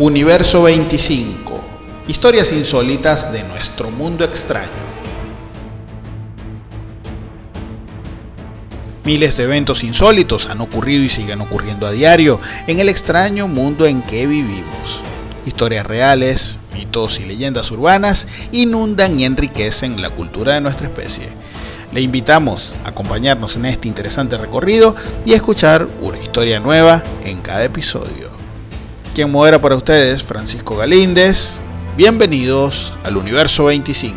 Universo 25. Historias insólitas de nuestro mundo extraño. Miles de eventos insólitos han ocurrido y siguen ocurriendo a diario en el extraño mundo en que vivimos. Historias reales, mitos y leyendas urbanas inundan y enriquecen la cultura de nuestra especie. Le invitamos a acompañarnos en este interesante recorrido y a escuchar una historia nueva en cada episodio. Quien modera para ustedes, Francisco Galíndez. Bienvenidos al Universo 25.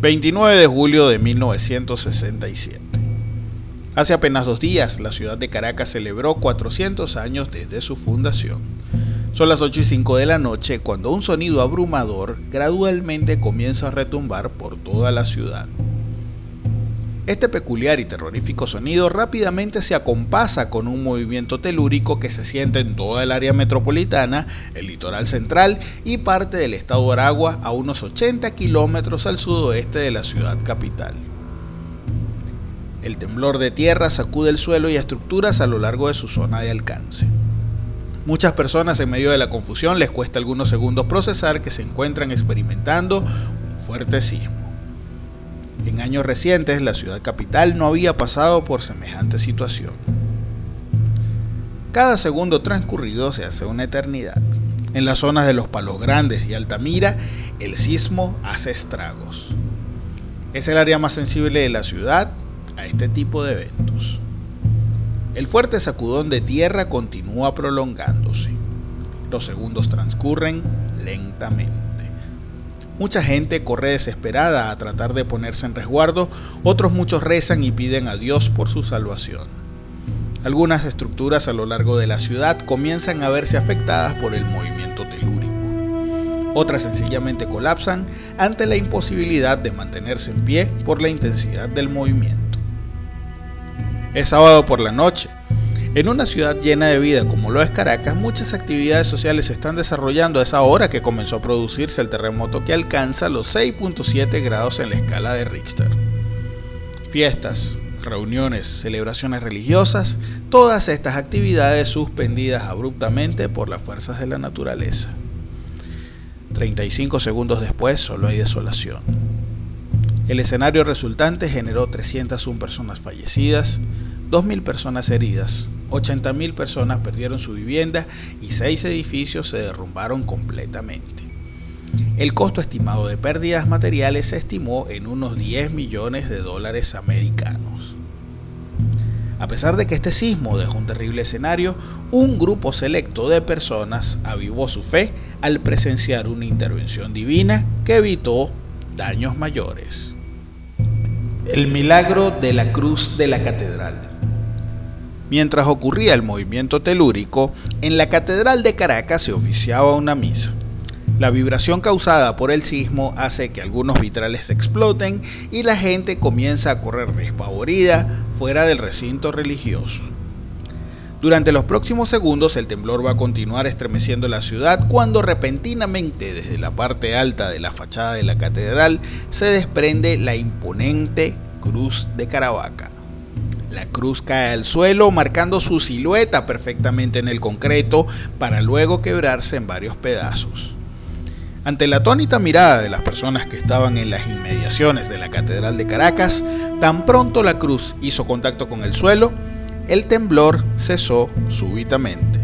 ...29 de julio de 1967... Hace apenas dos días, la ciudad de Caracas celebró 400 años desde su fundación. Son las 8 y 5 de la noche cuando un sonido abrumador gradualmente comienza a retumbar por toda la ciudad. Este peculiar y terrorífico sonido rápidamente se acompasa con un movimiento telúrico que se siente en toda el área metropolitana, el litoral central y parte del estado de Aragua a unos 80 kilómetros al sudoeste de la ciudad capital. El temblor de tierra sacude el suelo y estructuras a lo largo de su zona de alcance. Muchas personas en medio de la confusión les cuesta algunos segundos procesar que se encuentran experimentando un fuerte sismo. En años recientes la ciudad capital no había pasado por semejante situación. Cada segundo transcurrido se hace una eternidad. En las zonas de los Palos Grandes y Altamira, el sismo hace estragos. Es el área más sensible de la ciudad a este tipo de eventos. El fuerte sacudón de tierra continúa prolongándose. Los segundos transcurren lentamente. Mucha gente corre desesperada a tratar de ponerse en resguardo, otros muchos rezan y piden a Dios por su salvación. Algunas estructuras a lo largo de la ciudad comienzan a verse afectadas por el movimiento telúrico. Otras sencillamente colapsan ante la imposibilidad de mantenerse en pie por la intensidad del movimiento. Es sábado por la noche. En una ciudad llena de vida como lo es Caracas, muchas actividades sociales se están desarrollando a esa hora que comenzó a producirse el terremoto que alcanza los 6.7 grados en la escala de Richter. Fiestas, reuniones, celebraciones religiosas, todas estas actividades suspendidas abruptamente por las fuerzas de la naturaleza. 35 segundos después solo hay desolación. El escenario resultante generó 301 personas fallecidas, 2.000 personas heridas, 80.000 personas perdieron su vivienda y 6 edificios se derrumbaron completamente. El costo estimado de pérdidas materiales se estimó en unos 10 millones de dólares americanos. A pesar de que este sismo dejó un terrible escenario, un grupo selecto de personas avivó su fe al presenciar una intervención divina que evitó daños mayores. El milagro de la cruz de la catedral. Mientras ocurría el movimiento telúrico, en la Catedral de Caracas se oficiaba una misa. La vibración causada por el sismo hace que algunos vitrales exploten y la gente comienza a correr despavorida fuera del recinto religioso. Durante los próximos segundos el temblor va a continuar estremeciendo la ciudad cuando repentinamente desde la parte alta de la fachada de la catedral se desprende la imponente cruz de Caravaca. La cruz cae al suelo marcando su silueta perfectamente en el concreto para luego quebrarse en varios pedazos. Ante la atónita mirada de las personas que estaban en las inmediaciones de la Catedral de Caracas, tan pronto la cruz hizo contacto con el suelo, el temblor cesó súbitamente.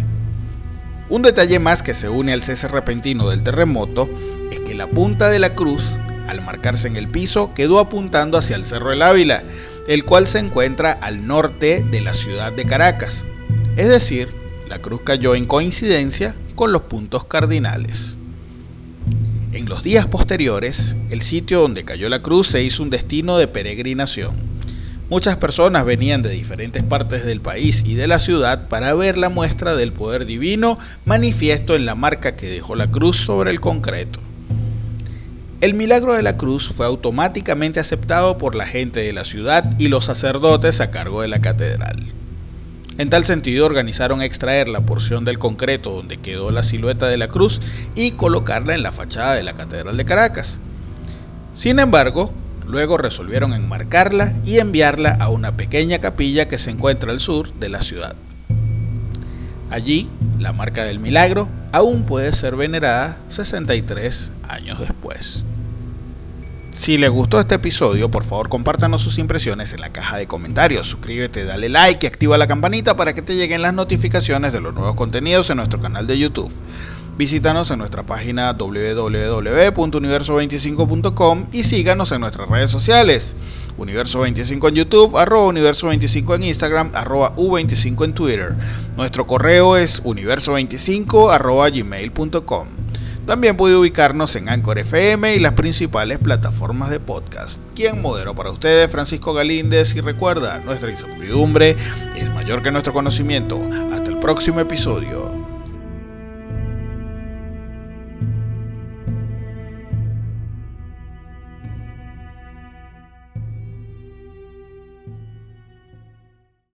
Un detalle más que se une al cese repentino del terremoto es que la punta de la cruz, al marcarse en el piso, quedó apuntando hacia el Cerro del Ávila, el cual se encuentra al norte de la ciudad de Caracas. Es decir, la cruz cayó en coincidencia con los puntos cardinales. En los días posteriores, el sitio donde cayó la cruz se hizo un destino de peregrinación. Muchas personas venían de diferentes partes del país y de la ciudad para ver la muestra del poder divino manifiesto en la marca que dejó la cruz sobre el concreto. El milagro de la cruz fue automáticamente aceptado por la gente de la ciudad y los sacerdotes a cargo de la catedral. En tal sentido, organizaron extraer la porción del concreto donde quedó la silueta de la cruz y colocarla en la fachada de la Catedral de Caracas. Sin embargo, Luego resolvieron enmarcarla y enviarla a una pequeña capilla que se encuentra al sur de la ciudad. Allí, la marca del milagro aún puede ser venerada 63 años después. Si les gustó este episodio, por favor compártanos sus impresiones en la caja de comentarios. Suscríbete, dale like y activa la campanita para que te lleguen las notificaciones de los nuevos contenidos en nuestro canal de YouTube. Visítanos en nuestra página www.universo25.com y síganos en nuestras redes sociales. Universo25 en YouTube, arroba Universo25 en Instagram, arroba U25 en Twitter. Nuestro correo es universo25 arroba gmail.com. También puede ubicarnos en Anchor FM y las principales plataformas de podcast. Quien moderó para ustedes, Francisco Galíndez, y recuerda, nuestra incertidumbre es mayor que nuestro conocimiento. Hasta el próximo episodio.